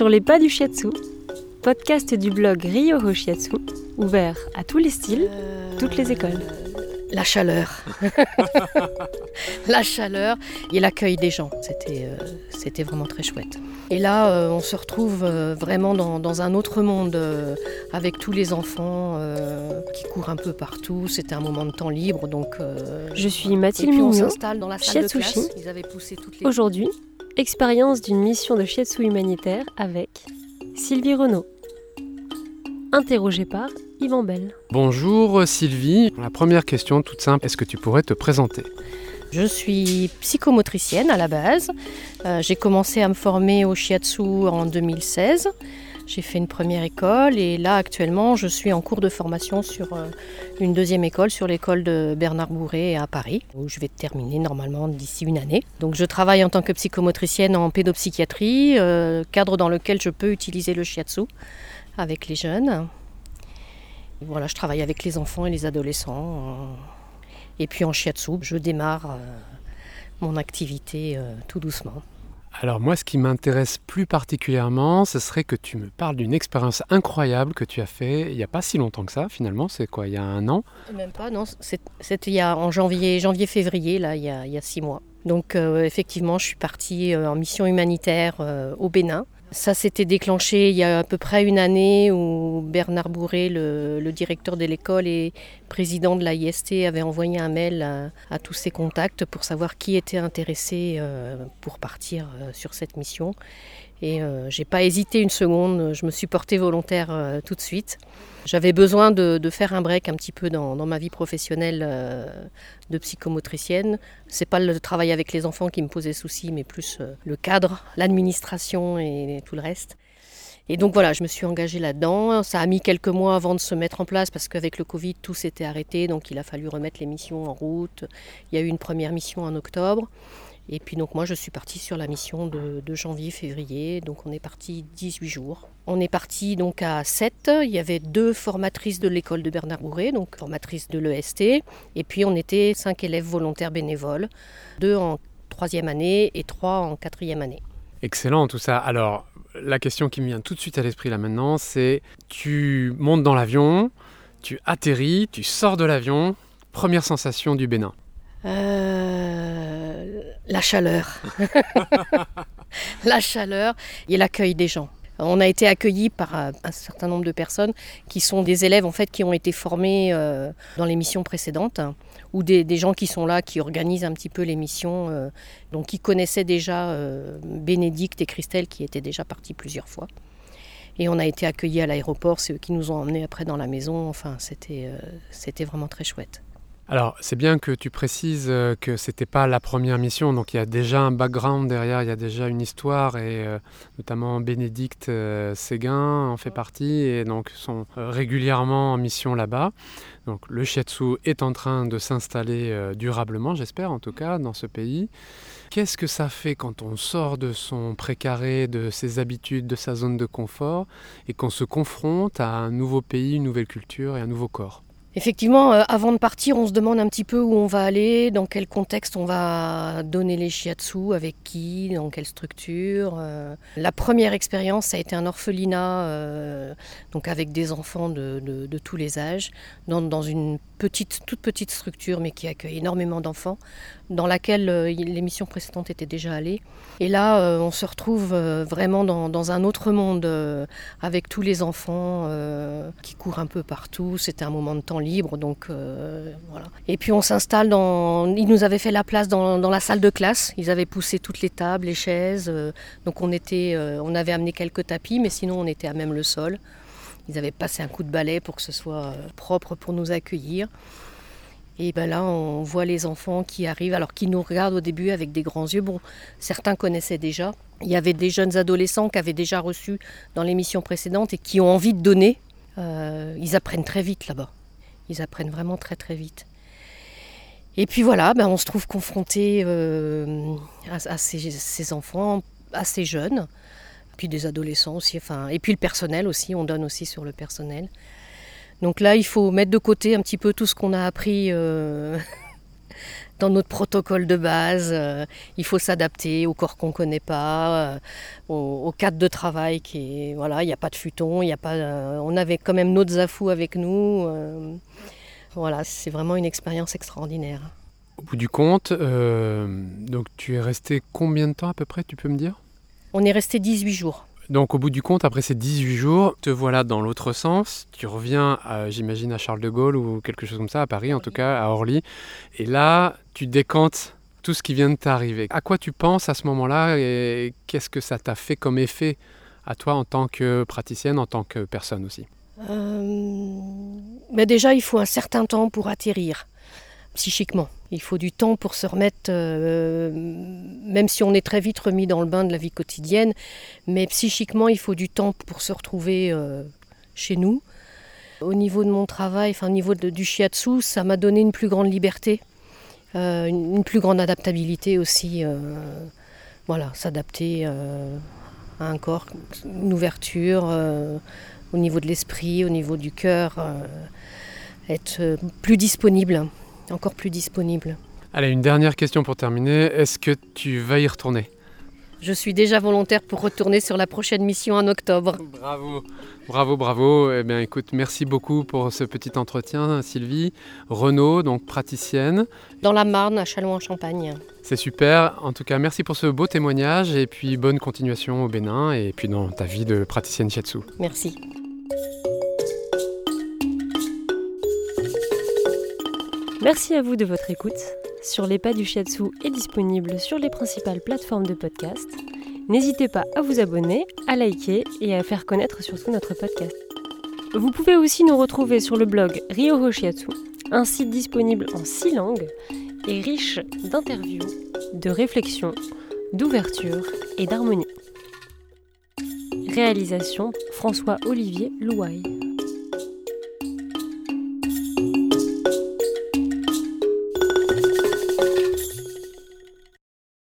Sur les pas du shiatsu, podcast du blog Ryoho Shiatsu, ouvert à tous les styles, toutes les écoles. La chaleur. la chaleur et l'accueil des gens. C'était, euh, c'était vraiment très chouette. Et là, euh, on se retrouve euh, vraiment dans, dans un autre monde euh, avec tous les enfants euh, qui courent un peu partout. C'était un moment de temps libre. Donc, euh, Je suis Mathilde puis on Mignot. s'installe dans la salle de Shiatsushi. classe. Ils avaient poussé toutes les... Aujourd'hui, expérience d'une mission de shiatsu humanitaire avec Sylvie Renaud. Interrogée par Yvan Bell. Bonjour Sylvie. La première question toute simple, est-ce que tu pourrais te présenter? Je suis psychomotricienne à la base. Euh, j'ai commencé à me former au shiatsu en 2016. J'ai fait une première école et là actuellement je suis en cours de formation sur euh, une deuxième école, sur l'école de Bernard Bourré à Paris, où je vais terminer normalement d'ici une année. Donc je travaille en tant que psychomotricienne en pédopsychiatrie, euh, cadre dans lequel je peux utiliser le shiatsu avec les jeunes. Voilà, je travaille avec les enfants et les adolescents. euh, et puis en shiatsu, je démarre mon activité tout doucement. Alors moi, ce qui m'intéresse plus particulièrement, ce serait que tu me parles d'une expérience incroyable que tu as fait il n'y a pas si longtemps que ça, finalement. C'est quoi, il y a un an? Même pas, non. C'était en janvier, janvier-février, là, il y, a, il y a six mois. Donc euh, effectivement, je suis partie euh, en mission humanitaire euh, au Bénin. Ça s'était déclenché il y a à peu près une année où Bernard Bourré, le, directeur de l'école et président de la IST, avait envoyé un mail à, à tous ses contacts pour savoir qui était intéressé euh, pour partir euh, sur cette mission. Et euh, j'ai pas hésité une seconde, je me suis portée volontaire euh, tout de suite. J'avais besoin de, faire un break un petit peu dans, dans ma vie professionnelle euh, de psychomotricienne. C'est pas le travail avec les enfants qui me posait souci, mais plus euh, le cadre, l'administration et tout le reste. Et donc voilà, je me suis engagée là-dedans. Ça a mis quelques mois avant de se mettre en place parce qu'avec le Covid, tout s'était arrêté. Donc il a fallu remettre les missions en route. Il y a eu une première mission en octobre. Et puis donc moi je suis partie sur la mission de, janvier-février, donc on est parti 18 jours. On est parti donc à 7, il y avait deux formatrices de l'école de Bernard Bourré, donc formatrices de l'EST, et puis on était cinq élèves volontaires bénévoles, deux en troisième année et trois en quatrième année. Excellent tout ça. Alors, la question qui me vient tout de suite à l'esprit là maintenant, c'est tu montes dans l'avion, tu atterris, tu sors de l'avion, première sensation du Bénin. Euh, la chaleur. la chaleur et l'accueil des gens. On a été accueillis par euh, un certain nombre de personnes qui sont des élèves en fait qui ont été formés euh, dans les missions précédentes hein, ou des, des gens qui sont là qui organisent un petit peu les missions euh, donc qui connaissaient déjà euh, Bénédicte et Christelle qui étaient déjà partis plusieurs fois. Et on a été accueillis à l'aéroport, c'est eux qui nous ont emmenés après dans la maison. Enfin, c'était c'était vraiment très chouette. Alors, c'est bien que tu précises euh, que c'était pas la première mission, donc il y a déjà un background derrière, il y a déjà une histoire, et euh, notamment Bénédicte euh, Séguin en fait partie, et donc sont régulièrement en mission là-bas. Donc le shiatsu est en train de s'installer durablement, j'espère en tout cas, dans ce pays. Qu'est-ce que ça fait quand on sort de son précaré, de ses habitudes, de sa zone de confort, et qu'on se confronte à un nouveau pays, une nouvelle culture et un nouveau corps? Effectivement, euh, avant de partir, on se demande un petit peu où on va aller, dans quel contexte on va donner les shiatsu, avec qui, dans quelle structure. euh. La première expérience, a été un orphelinat, euh, donc avec des enfants de, tous les âges, dans, une petite, toute petite structure, mais qui accueille énormément d'enfants, dans laquelle missions précédentes étaient déjà allées. Et là, on se retrouve vraiment dans, dans un autre monde, avec tous les enfants qui courent un peu partout. C'était un moment de temps libre, donc euh, voilà. Et puis on s'installe dans. Ils nous avaient fait la place dans, dans la salle de classe. Ils avaient poussé toutes les tables, les chaises. euh, donc on était, euh, on avait amené quelques tapis, mais sinon on était à même le sol. Ils avaient passé un coup de balai pour que ce soit propre pour nous accueillir. Et ben là, on voit les enfants qui arrivent, alors qui nous regardent au début avec des grands yeux. Bon, certains connaissaient déjà. Il y avait des jeunes adolescents qui avaient déjà reçu dans l'émission précédente et qui ont envie de donner. Ils apprennent très vite là-bas. Ils apprennent vraiment très très vite. Et puis voilà, ben on se trouve confronté euh, à, ces enfants assez jeunes, puis des adolescents aussi, enfin, et puis le personnel aussi, on donne aussi sur le personnel. Donc là, il faut mettre de côté un petit peu tout ce qu'on a appris euh, dans notre protocole de base. Euh, il faut s'adapter au corps qu'on ne connaît pas, euh, au, cadre de travail qui est, voilà, il n'y a pas de futon, il y a pas, on avait quand même notre zafou avec nous. voilà, c'est vraiment une expérience extraordinaire. Au bout du compte, donc tu es resté combien de temps à peu près, tu peux me dire? On est resté 18 jours. Donc au bout du compte, après ces 18 jours, te voilà dans l'autre sens. Tu reviens, j'imagine, à Charles de Gaulle ou quelque chose comme ça, à Paris en tout cas, à Orly. Et là, tu décantes tout ce qui vient de t'arriver. À quoi tu penses à ce moment-là et qu'est-ce que ça t'a fait comme effet à toi en tant que praticienne, en tant que personne aussi? Euh, mais Déjà, il faut un certain temps pour atterrir psychiquement. Il faut du temps pour se remettre, euh, même si on est très vite remis dans le bain de la vie quotidienne, mais psychiquement, il faut du temps pour se retrouver euh, chez nous. Au niveau de mon travail, enfin au niveau du shiatsu, ça m'a donné une plus grande liberté, euh, une, plus grande adaptabilité aussi. voilà, s'adapter à un corps, une ouverture au niveau de l'esprit, au niveau du cœur, être plus disponible encore plus disponible. Allez, une dernière question pour terminer. Est-ce que tu vas y retourner? Je suis déjà volontaire pour retourner sur la prochaine mission en octobre. Bravo, bravo, bravo. Eh bien, écoute, merci beaucoup pour ce petit entretien, Sylvie. Renaud, donc praticienne. Dans la Marne, à Châlons-en-Champagne. C'est super. En tout cas, merci pour ce beau témoignage et puis bonne continuation au Bénin et puis dans ta vie de praticienne shiatsu. Merci. Merci à vous de votre écoute. Sur les pas du shiatsu est disponible sur les principales plateformes de podcast. N'hésitez pas à vous abonner, à liker et à faire connaître surtout notre podcast. Vous pouvez aussi nous retrouver sur le blog Ryoho Shiatsu, un site disponible en six langues et riche d'interviews, de réflexions, d'ouverture et d'harmonie. Réalisation François-Olivier Louaille.